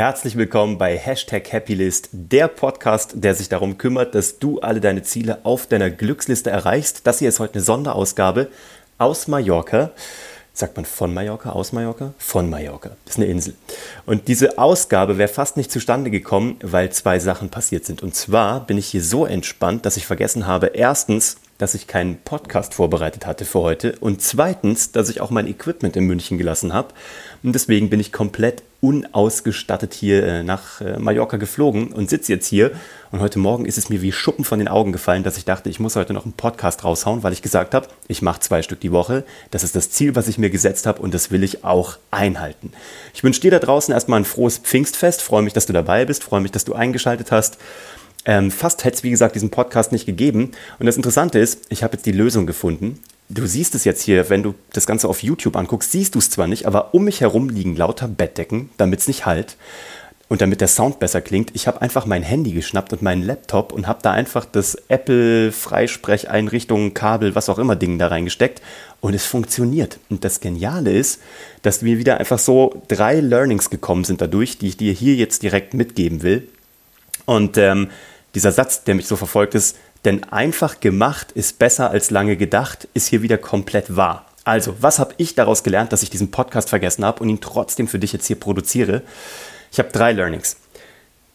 Herzlich willkommen bei Hashtag Happylist, der Podcast, der sich darum kümmert, dass du alle deine Ziele auf deiner Glücksliste erreichst. Das hier ist heute eine Sonderausgabe aus Mallorca. Sagt man von Mallorca, aus Mallorca? Von Mallorca. Das ist eine Insel. Und diese Ausgabe wäre fast nicht zustande gekommen, weil zwei Sachen passiert sind. Und zwar bin ich hier so entspannt, dass ich vergessen habe, erstens, dass ich keinen Podcast vorbereitet hatte für heute und zweitens, dass ich auch mein Equipment in München gelassen habe. Und deswegen bin ich komplett unausgestattet hier äh, nach äh, Mallorca geflogen und sitze jetzt hier. Und heute Morgen ist es mir wie Schuppen von den Augen gefallen, dass ich dachte, ich muss heute noch einen Podcast raushauen, weil ich gesagt habe, ich mache zwei Stück die Woche. Das ist das Ziel, was ich mir gesetzt habe und das will ich auch einhalten. Ich wünsche dir da draußen erstmal ein frohes Pfingstfest. Freue mich, dass du dabei bist. Freue mich, dass du eingeschaltet hast. Ähm, fast hätte es, wie gesagt, diesen Podcast nicht gegeben. Und das Interessante ist, ich habe jetzt die Lösung gefunden. Du siehst es jetzt hier, wenn du das Ganze auf YouTube anguckst, siehst du es zwar nicht, aber um mich herum liegen lauter Bettdecken, damit es nicht halt und damit der Sound besser klingt. Ich habe einfach mein Handy geschnappt und meinen Laptop und habe da einfach das Apple Freisprecheinrichtung, Kabel, was auch immer Ding da reingesteckt und es funktioniert. Und das Geniale ist, dass mir wieder einfach so drei Learnings gekommen sind dadurch, die ich dir hier jetzt direkt mitgeben will. Und ähm, dieser Satz, der mich so verfolgt ist, denn einfach gemacht ist besser als lange gedacht, ist hier wieder komplett wahr. Also, was habe ich daraus gelernt, dass ich diesen Podcast vergessen habe und ihn trotzdem für dich jetzt hier produziere? Ich habe drei Learnings.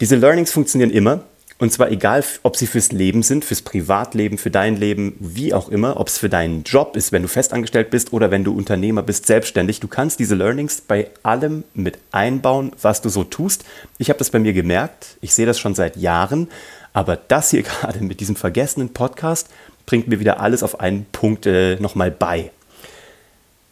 Diese Learnings funktionieren immer. Und zwar egal, ob sie fürs Leben sind, fürs Privatleben, für dein Leben, wie auch immer, ob es für deinen Job ist, wenn du festangestellt bist oder wenn du Unternehmer bist, selbstständig. Du kannst diese Learnings bei allem mit einbauen, was du so tust. Ich habe das bei mir gemerkt. Ich sehe das schon seit Jahren. Aber das hier gerade mit diesem vergessenen Podcast bringt mir wieder alles auf einen Punkt äh, nochmal bei.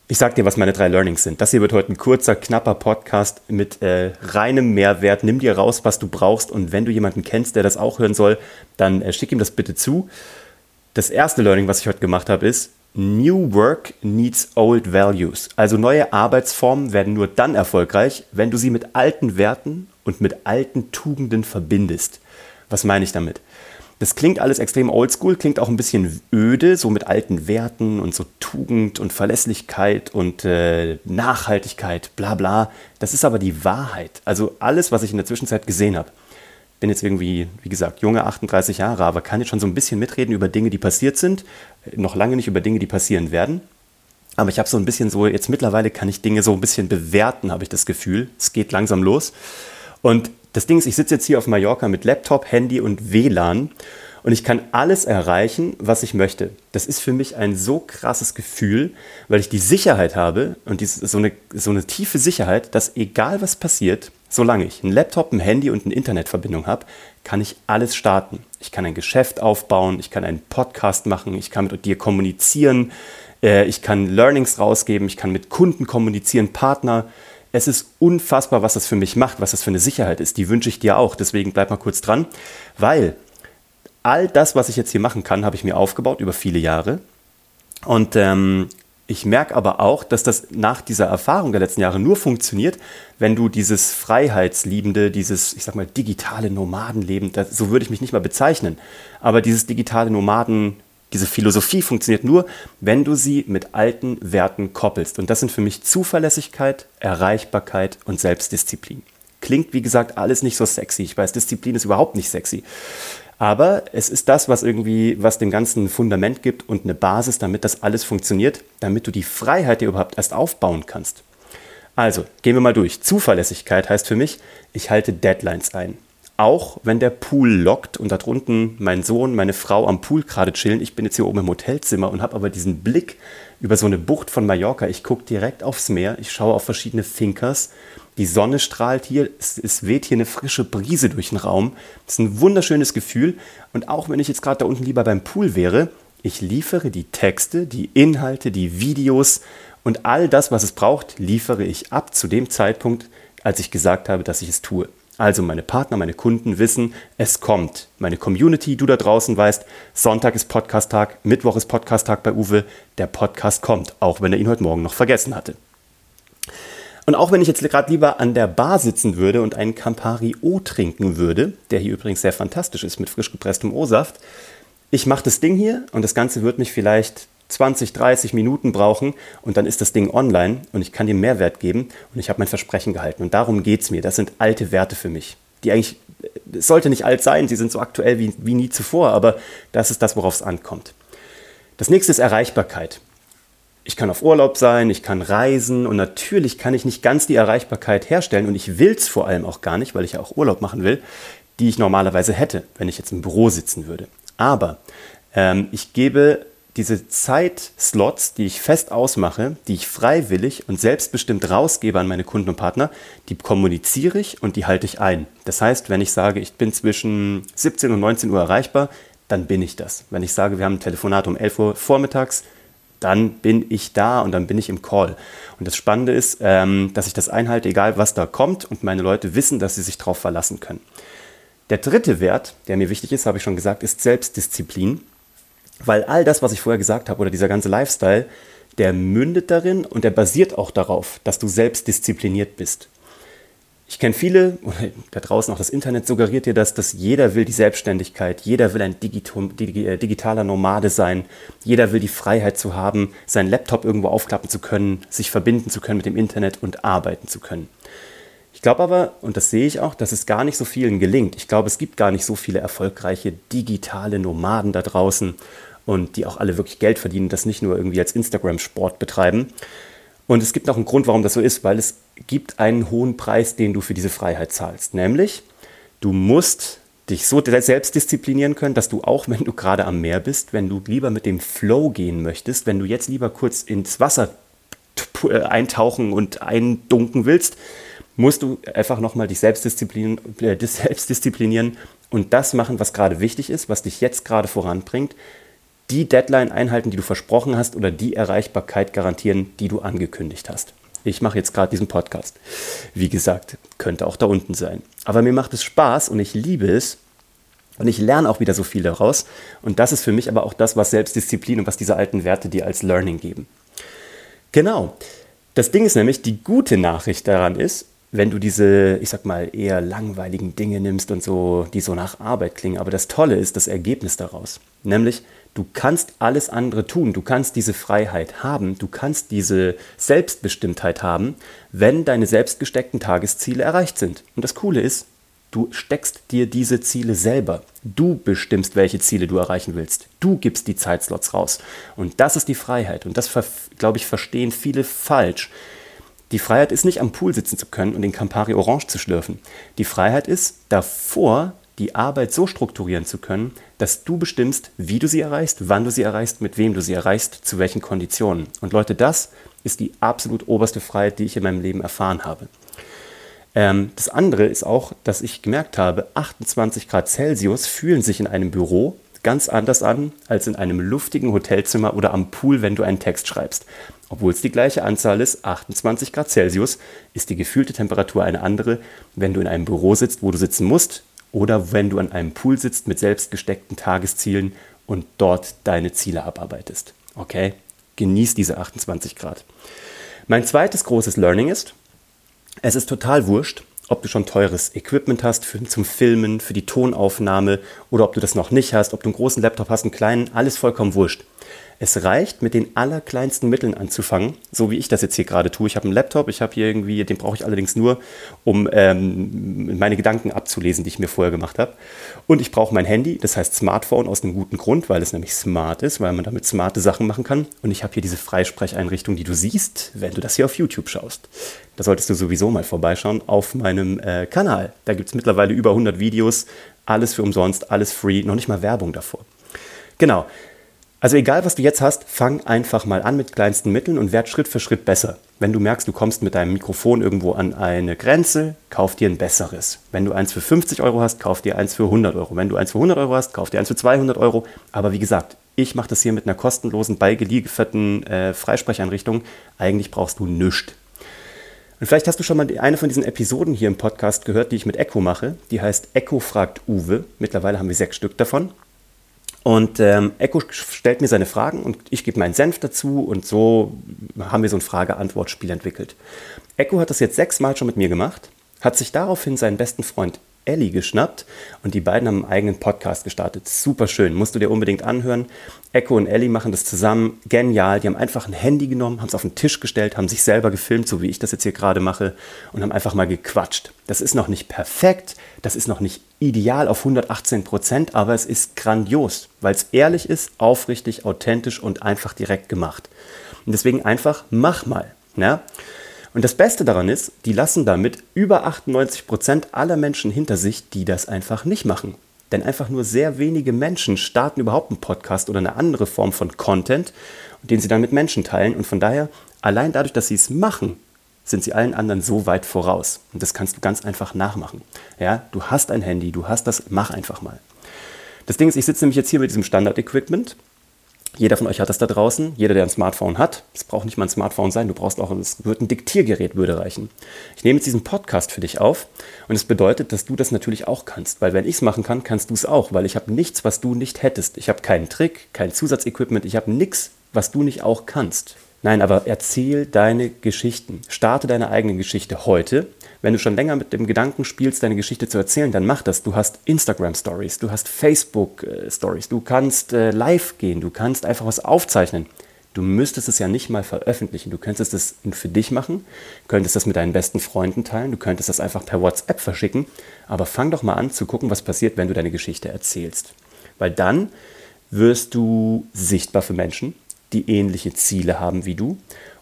Ich sag dir, was meine drei Learnings sind. Das hier wird heute ein kurzer, knapper Podcast mit äh, reinem Mehrwert. Nimm dir raus, was du brauchst und wenn du jemanden kennst, der das auch hören soll, dann äh, schick ihm das bitte zu. Das erste Learning, was ich heute gemacht habe, ist, New Work needs old values. Also neue Arbeitsformen werden nur dann erfolgreich, wenn du sie mit alten Werten und mit alten Tugenden verbindest. Was meine ich damit? Das klingt alles extrem oldschool, klingt auch ein bisschen öde, so mit alten Werten und so Tugend und Verlässlichkeit und äh, Nachhaltigkeit, bla bla. Das ist aber die Wahrheit. Also alles, was ich in der Zwischenzeit gesehen habe. Bin jetzt irgendwie, wie gesagt, junge 38 Jahre, aber kann jetzt schon so ein bisschen mitreden über Dinge, die passiert sind. Noch lange nicht über Dinge, die passieren werden. Aber ich habe so ein bisschen so, jetzt mittlerweile kann ich Dinge so ein bisschen bewerten, habe ich das Gefühl. Es geht langsam los. Und das Ding ist, ich sitze jetzt hier auf Mallorca mit Laptop, Handy und WLAN und ich kann alles erreichen, was ich möchte. Das ist für mich ein so krasses Gefühl, weil ich die Sicherheit habe und dies, so, eine, so eine tiefe Sicherheit, dass egal was passiert, solange ich einen Laptop, ein Handy und eine Internetverbindung habe, kann ich alles starten. Ich kann ein Geschäft aufbauen, ich kann einen Podcast machen, ich kann mit dir kommunizieren, äh, ich kann Learnings rausgeben, ich kann mit Kunden kommunizieren, Partner es ist unfassbar, was das für mich macht, was das für eine Sicherheit ist. Die wünsche ich dir auch. Deswegen bleib mal kurz dran, weil all das, was ich jetzt hier machen kann, habe ich mir aufgebaut über viele Jahre. Und ähm, ich merke aber auch, dass das nach dieser Erfahrung der letzten Jahre nur funktioniert, wenn du dieses Freiheitsliebende, dieses, ich sag mal, digitale Nomadenleben, das, so würde ich mich nicht mal bezeichnen, aber dieses digitale Nomaden diese Philosophie funktioniert nur, wenn du sie mit alten Werten koppelst. Und das sind für mich Zuverlässigkeit, Erreichbarkeit und Selbstdisziplin. Klingt, wie gesagt, alles nicht so sexy. Ich weiß, Disziplin ist überhaupt nicht sexy. Aber es ist das, was irgendwie, was dem Ganzen ein Fundament gibt und eine Basis, damit das alles funktioniert, damit du die Freiheit dir überhaupt erst aufbauen kannst. Also, gehen wir mal durch. Zuverlässigkeit heißt für mich, ich halte Deadlines ein auch wenn der Pool lockt und da drunten mein Sohn, meine Frau am Pool gerade chillen. Ich bin jetzt hier oben im Hotelzimmer und habe aber diesen Blick über so eine Bucht von Mallorca. Ich gucke direkt aufs Meer, ich schaue auf verschiedene Finkers. Die Sonne strahlt hier, es, es weht hier eine frische Brise durch den Raum. Das ist ein wunderschönes Gefühl. Und auch wenn ich jetzt gerade da unten lieber beim Pool wäre, ich liefere die Texte, die Inhalte, die Videos und all das, was es braucht, liefere ich ab zu dem Zeitpunkt, als ich gesagt habe, dass ich es tue. Also meine Partner, meine Kunden wissen, es kommt. Meine Community, du da draußen weißt, Sonntag ist Podcast-Tag, Mittwoch ist Podcast-Tag bei Uwe. Der Podcast kommt, auch wenn er ihn heute Morgen noch vergessen hatte. Und auch wenn ich jetzt gerade lieber an der Bar sitzen würde und einen Campari O trinken würde, der hier übrigens sehr fantastisch ist mit frisch gepresstem O-Saft, ich mache das Ding hier und das Ganze wird mich vielleicht 20, 30 Minuten brauchen und dann ist das Ding online und ich kann dir Mehrwert geben und ich habe mein Versprechen gehalten. Und darum geht es mir. Das sind alte Werte für mich, die eigentlich, es sollte nicht alt sein, sie sind so aktuell wie, wie nie zuvor, aber das ist das, worauf es ankommt. Das nächste ist Erreichbarkeit. Ich kann auf Urlaub sein, ich kann reisen und natürlich kann ich nicht ganz die Erreichbarkeit herstellen und ich will es vor allem auch gar nicht, weil ich ja auch Urlaub machen will, die ich normalerweise hätte, wenn ich jetzt im Büro sitzen würde. Aber ähm, ich gebe diese Zeitslots, die ich fest ausmache, die ich freiwillig und selbstbestimmt rausgebe an meine Kunden und Partner, die kommuniziere ich und die halte ich ein. Das heißt, wenn ich sage, ich bin zwischen 17 und 19 Uhr erreichbar, dann bin ich das. Wenn ich sage, wir haben ein Telefonat um 11 Uhr vormittags, dann bin ich da und dann bin ich im Call. Und das Spannende ist, ähm, dass ich das einhalte, egal was da kommt und meine Leute wissen, dass sie sich darauf verlassen können. Der dritte Wert, der mir wichtig ist, habe ich schon gesagt, ist Selbstdisziplin. Weil all das, was ich vorher gesagt habe, oder dieser ganze Lifestyle, der mündet darin und der basiert auch darauf, dass du selbst diszipliniert bist. Ich kenne viele, oder da draußen auch das Internet suggeriert dir das, dass jeder will die Selbstständigkeit, jeder will ein äh, digitaler Nomade sein, jeder will die Freiheit zu haben, seinen Laptop irgendwo aufklappen zu können, sich verbinden zu können mit dem Internet und arbeiten zu können. Ich glaube aber, und das sehe ich auch, dass es gar nicht so vielen gelingt. Ich glaube, es gibt gar nicht so viele erfolgreiche digitale Nomaden da draußen und die auch alle wirklich Geld verdienen, das nicht nur irgendwie als Instagram-Sport betreiben. Und es gibt noch einen Grund, warum das so ist, weil es gibt einen hohen Preis, den du für diese Freiheit zahlst. Nämlich, du musst dich so selbst disziplinieren können, dass du auch, wenn du gerade am Meer bist, wenn du lieber mit dem Flow gehen möchtest, wenn du jetzt lieber kurz ins Wasser äh, eintauchen und eindunken willst, musst du einfach nochmal dich selbst disziplinieren, äh, selbst disziplinieren und das machen, was gerade wichtig ist, was dich jetzt gerade voranbringt, die Deadline einhalten, die du versprochen hast oder die Erreichbarkeit garantieren, die du angekündigt hast. Ich mache jetzt gerade diesen Podcast. Wie gesagt, könnte auch da unten sein. Aber mir macht es Spaß und ich liebe es. Und ich lerne auch wieder so viel daraus. Und das ist für mich aber auch das, was Selbstdisziplin und was diese alten Werte dir als Learning geben. Genau. Das Ding ist nämlich, die gute Nachricht daran ist, wenn du diese, ich sag mal, eher langweiligen Dinge nimmst und so, die so nach Arbeit klingen. Aber das Tolle ist das Ergebnis daraus. Nämlich, Du kannst alles andere tun, du kannst diese Freiheit haben, du kannst diese Selbstbestimmtheit haben, wenn deine selbstgesteckten Tagesziele erreicht sind. Und das Coole ist, du steckst dir diese Ziele selber. Du bestimmst, welche Ziele du erreichen willst. Du gibst die Zeitslots raus. Und das ist die Freiheit. Und das, glaube ich, verstehen viele falsch. Die Freiheit ist nicht am Pool sitzen zu können und den Campari Orange zu schlürfen. Die Freiheit ist, davor die Arbeit so strukturieren zu können, dass du bestimmst, wie du sie erreichst, wann du sie erreichst, mit wem du sie erreichst, zu welchen Konditionen. Und Leute, das ist die absolut oberste Freiheit, die ich in meinem Leben erfahren habe. Ähm, das andere ist auch, dass ich gemerkt habe, 28 Grad Celsius fühlen sich in einem Büro ganz anders an als in einem luftigen Hotelzimmer oder am Pool, wenn du einen Text schreibst. Obwohl es die gleiche Anzahl ist, 28 Grad Celsius, ist die gefühlte Temperatur eine andere, wenn du in einem Büro sitzt, wo du sitzen musst, oder wenn du an einem Pool sitzt mit selbstgesteckten Tageszielen und dort deine Ziele abarbeitest. Okay? Genieß diese 28 Grad. Mein zweites großes Learning ist, es ist total wurscht, ob du schon teures Equipment hast für, zum Filmen, für die Tonaufnahme oder ob du das noch nicht hast, ob du einen großen Laptop hast, einen kleinen, alles vollkommen wurscht. Es reicht, mit den allerkleinsten Mitteln anzufangen, so wie ich das jetzt hier gerade tue. Ich habe einen Laptop, ich habe hier irgendwie, den brauche ich allerdings nur, um ähm, meine Gedanken abzulesen, die ich mir vorher gemacht habe. Und ich brauche mein Handy, das heißt Smartphone aus einem guten Grund, weil es nämlich smart ist, weil man damit smarte Sachen machen kann. Und ich habe hier diese Freisprecheinrichtung, die du siehst, wenn du das hier auf YouTube schaust. Da solltest du sowieso mal vorbeischauen auf meinem äh, Kanal. Da gibt es mittlerweile über 100 Videos, alles für umsonst, alles free, noch nicht mal Werbung davor. Genau, also egal, was du jetzt hast, fang einfach mal an mit kleinsten Mitteln und werd Schritt für Schritt besser. Wenn du merkst, du kommst mit deinem Mikrofon irgendwo an eine Grenze, kauf dir ein besseres. Wenn du eins für 50 Euro hast, kauf dir eins für 100 Euro. Wenn du eins für 100 Euro hast, kauf dir eins für 200 Euro. Aber wie gesagt, ich mache das hier mit einer kostenlosen, beigelieferten äh, Freisprecheinrichtung. Eigentlich brauchst du nichts. Und vielleicht hast du schon mal eine von diesen Episoden hier im Podcast gehört, die ich mit Echo mache. Die heißt Echo fragt Uwe. Mittlerweile haben wir sechs Stück davon. Und ähm, Echo stellt mir seine Fragen und ich gebe meinen Senf dazu und so haben wir so ein Frage-Antwort-Spiel entwickelt. Echo hat das jetzt sechsmal schon mit mir gemacht, hat sich daraufhin seinen besten Freund Ellie geschnappt und die beiden haben einen eigenen Podcast gestartet. Super schön, musst du dir unbedingt anhören. Echo und Ellie machen das zusammen, genial. Die haben einfach ein Handy genommen, haben es auf den Tisch gestellt, haben sich selber gefilmt, so wie ich das jetzt hier gerade mache, und haben einfach mal gequatscht. Das ist noch nicht perfekt, das ist noch nicht ideal auf 118 Prozent, aber es ist grandios, weil es ehrlich ist, aufrichtig, authentisch und einfach direkt gemacht. Und deswegen einfach mach mal. Ja? Und das Beste daran ist, die lassen damit über 98 Prozent aller Menschen hinter sich, die das einfach nicht machen. Denn einfach nur sehr wenige Menschen starten überhaupt einen Podcast oder eine andere Form von Content, den sie dann mit Menschen teilen. Und von daher, allein dadurch, dass sie es machen, sind sie allen anderen so weit voraus. Und das kannst du ganz einfach nachmachen. Ja, du hast ein Handy, du hast das, mach einfach mal. Das Ding ist, ich sitze nämlich jetzt hier mit diesem Standard-Equipment jeder von euch hat das da draußen, jeder, der ein Smartphone hat. Es braucht nicht mal ein Smartphone sein, du brauchst auch, es wird ein Diktiergerät würde reichen. Ich nehme jetzt diesen Podcast für dich auf und es das bedeutet, dass du das natürlich auch kannst, weil wenn ich es machen kann, kannst du es auch, weil ich habe nichts, was du nicht hättest. Ich habe keinen Trick, kein Zusatzequipment, ich habe nichts, was du nicht auch kannst. Nein, aber erzähl deine Geschichten. Starte deine eigene Geschichte heute wenn du schon länger mit dem Gedanken spielst, deine Geschichte zu erzählen, dann mach das. Du hast Instagram Stories, du hast Facebook äh, Stories, du kannst äh, live gehen, du kannst einfach was aufzeichnen. Du müsstest es ja nicht mal veröffentlichen. Du könntest es für dich machen, könntest das mit deinen besten Freunden teilen, du könntest das einfach per WhatsApp verschicken. Aber fang doch mal an zu gucken, was passiert, wenn du deine Geschichte erzählst. Weil dann wirst du sichtbar für Menschen, die ähnliche Ziele haben wie du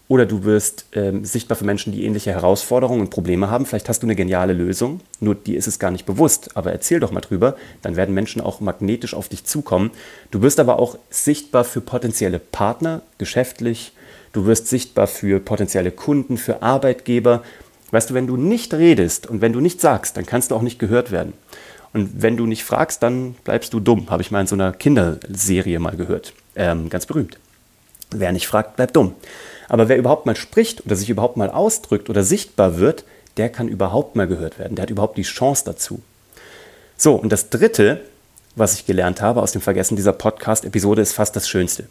oder du wirst ähm, sichtbar für Menschen, die ähnliche Herausforderungen und Probleme haben. Vielleicht hast du eine geniale Lösung, nur dir ist es gar nicht bewusst. Aber erzähl doch mal drüber, dann werden Menschen auch magnetisch auf dich zukommen. Du wirst aber auch sichtbar für potenzielle Partner, geschäftlich. Du wirst sichtbar für potenzielle Kunden, für Arbeitgeber. Weißt du, wenn du nicht redest und wenn du nicht sagst, dann kannst du auch nicht gehört werden. Und wenn du nicht fragst, dann bleibst du dumm. Habe ich mal in so einer Kinderserie mal gehört. Ähm, ganz berühmt. Wer nicht fragt, bleibt dumm. Aber wer überhaupt mal spricht oder sich überhaupt mal ausdrückt oder sichtbar wird, der kann überhaupt mal gehört werden. Der hat überhaupt die Chance dazu. So, und das Dritte, was ich gelernt habe aus dem Vergessen dieser Podcast-Episode, ist fast das Schönste.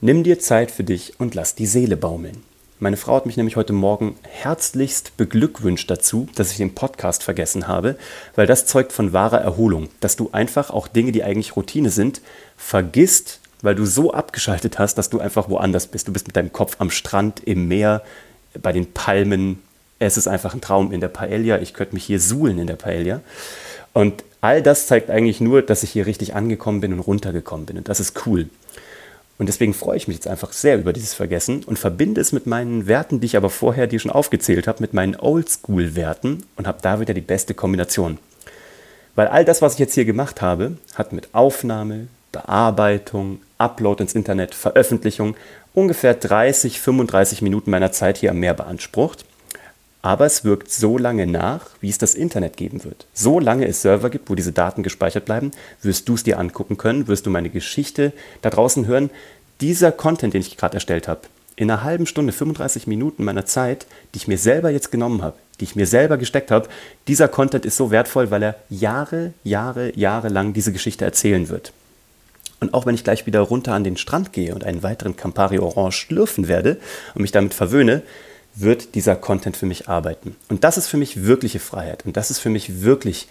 Nimm dir Zeit für dich und lass die Seele baumeln. Meine Frau hat mich nämlich heute Morgen herzlichst beglückwünscht dazu, dass ich den Podcast vergessen habe, weil das zeugt von wahrer Erholung, dass du einfach auch Dinge, die eigentlich Routine sind, vergisst weil du so abgeschaltet hast, dass du einfach woanders bist. Du bist mit deinem Kopf am Strand, im Meer, bei den Palmen. Es ist einfach ein Traum in der Paella. Ich könnte mich hier suhlen in der Paella. Und all das zeigt eigentlich nur, dass ich hier richtig angekommen bin und runtergekommen bin. Und das ist cool. Und deswegen freue ich mich jetzt einfach sehr über dieses Vergessen und verbinde es mit meinen Werten, die ich aber vorher dir schon aufgezählt habe, mit meinen Oldschool-Werten und habe da wieder die beste Kombination. Weil all das, was ich jetzt hier gemacht habe, hat mit Aufnahme, Bearbeitung, Upload ins Internet, Veröffentlichung ungefähr 30, 35 Minuten meiner Zeit hier am Meer beansprucht. Aber es wirkt so lange nach, wie es das Internet geben wird. So lange es Server gibt, wo diese Daten gespeichert bleiben, wirst du es dir angucken können, wirst du meine Geschichte da draußen hören. Dieser Content, den ich gerade erstellt habe, in einer halben Stunde, 35 Minuten meiner Zeit, die ich mir selber jetzt genommen habe, die ich mir selber gesteckt habe, dieser Content ist so wertvoll, weil er Jahre, Jahre, Jahre lang diese Geschichte erzählen wird. Und auch wenn ich gleich wieder runter an den Strand gehe und einen weiteren Campari Orange schlürfen werde und mich damit verwöhne, wird dieser Content für mich arbeiten. Und das ist für mich wirkliche Freiheit. Und das ist für mich wirklich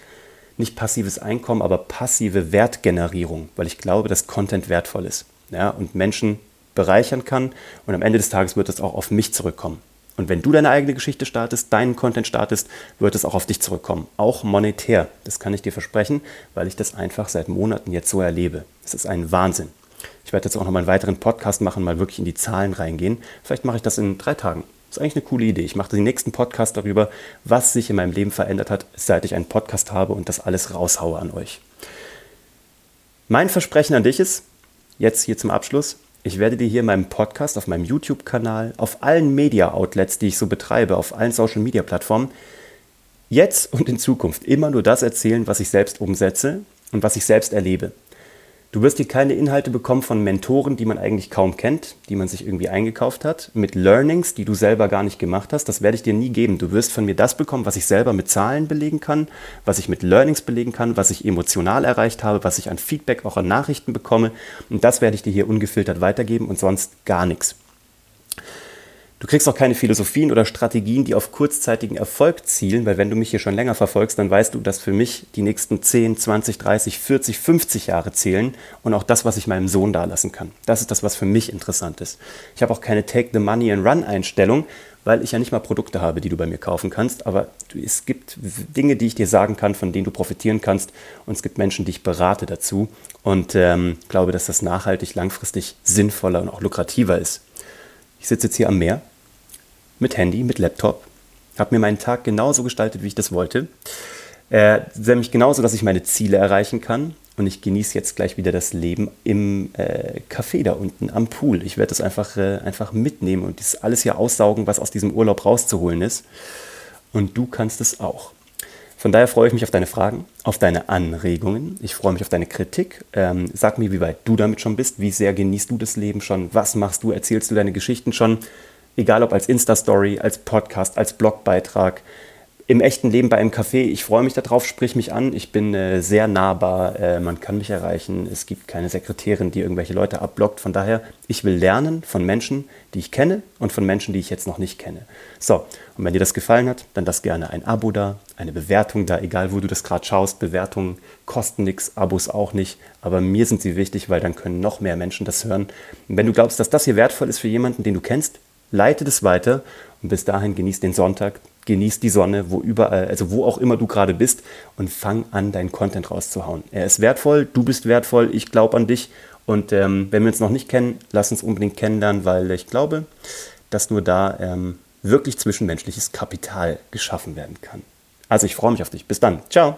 nicht passives Einkommen, aber passive Wertgenerierung, weil ich glaube, dass Content wertvoll ist ja, und Menschen bereichern kann. Und am Ende des Tages wird es auch auf mich zurückkommen. Und wenn du deine eigene Geschichte startest, deinen Content startest, wird es auch auf dich zurückkommen. Auch monetär. Das kann ich dir versprechen, weil ich das einfach seit Monaten jetzt so erlebe. Es ist ein Wahnsinn. Ich werde jetzt auch noch mal einen weiteren Podcast machen, mal wirklich in die Zahlen reingehen. Vielleicht mache ich das in drei Tagen. Das ist eigentlich eine coole Idee. Ich mache den nächsten Podcast darüber, was sich in meinem Leben verändert hat, seit ich einen Podcast habe und das alles raushaue an euch. Mein Versprechen an dich ist, jetzt hier zum Abschluss, ich werde dir hier in meinem Podcast, auf meinem YouTube-Kanal, auf allen Media-Outlets, die ich so betreibe, auf allen Social-Media-Plattformen, jetzt und in Zukunft immer nur das erzählen, was ich selbst umsetze und was ich selbst erlebe. Du wirst hier keine Inhalte bekommen von Mentoren, die man eigentlich kaum kennt, die man sich irgendwie eingekauft hat, mit Learnings, die du selber gar nicht gemacht hast. Das werde ich dir nie geben. Du wirst von mir das bekommen, was ich selber mit Zahlen belegen kann, was ich mit Learnings belegen kann, was ich emotional erreicht habe, was ich an Feedback auch an Nachrichten bekomme. Und das werde ich dir hier ungefiltert weitergeben und sonst gar nichts. Du kriegst auch keine Philosophien oder Strategien, die auf kurzzeitigen Erfolg zielen, weil wenn du mich hier schon länger verfolgst, dann weißt du, dass für mich die nächsten 10, 20, 30, 40, 50 Jahre zählen und auch das, was ich meinem Sohn dalassen kann. Das ist das, was für mich interessant ist. Ich habe auch keine Take the Money and Run Einstellung, weil ich ja nicht mal Produkte habe, die du bei mir kaufen kannst, aber es gibt Dinge, die ich dir sagen kann, von denen du profitieren kannst und es gibt Menschen, die ich berate dazu und ähm, glaube, dass das nachhaltig, langfristig sinnvoller und auch lukrativer ist. Ich sitze jetzt hier am Meer mit Handy, mit Laptop, habe mir meinen Tag genauso gestaltet, wie ich das wollte. Äh, nämlich genauso, dass ich meine Ziele erreichen kann. Und ich genieße jetzt gleich wieder das Leben im äh, Café da unten am Pool. Ich werde das einfach, äh, einfach mitnehmen und das alles hier aussaugen, was aus diesem Urlaub rauszuholen ist. Und du kannst es auch. Von daher freue ich mich auf deine Fragen, auf deine Anregungen. Ich freue mich auf deine Kritik. Ähm, sag mir, wie weit du damit schon bist. Wie sehr genießt du das Leben schon? Was machst du? Erzählst du deine Geschichten schon? Egal ob als Insta-Story, als Podcast, als Blogbeitrag im echten Leben bei einem Café. Ich freue mich darauf, sprich mich an. Ich bin äh, sehr nahbar, äh, man kann mich erreichen. Es gibt keine Sekretärin, die irgendwelche Leute abblockt. Von daher, ich will lernen von Menschen, die ich kenne und von Menschen, die ich jetzt noch nicht kenne. So, und wenn dir das gefallen hat, dann lass gerne ein Abo da, eine Bewertung da, egal wo du das gerade schaust. Bewertungen kosten nichts, Abos auch nicht, aber mir sind sie wichtig, weil dann können noch mehr Menschen das hören. Und wenn du glaubst, dass das hier wertvoll ist für jemanden, den du kennst, leite das weiter und bis dahin genieß den Sonntag, genieß die Sonne, wo überall, also wo auch immer du gerade bist und fang an, deinen Content rauszuhauen. Er ist wertvoll, du bist wertvoll, ich glaube an dich und ähm, wenn wir uns noch nicht kennen, lass uns unbedingt kennenlernen, weil ich glaube, dass nur da ähm, wirklich zwischenmenschliches Kapital geschaffen werden kann. Also ich freue mich auf dich. Bis dann. Ciao.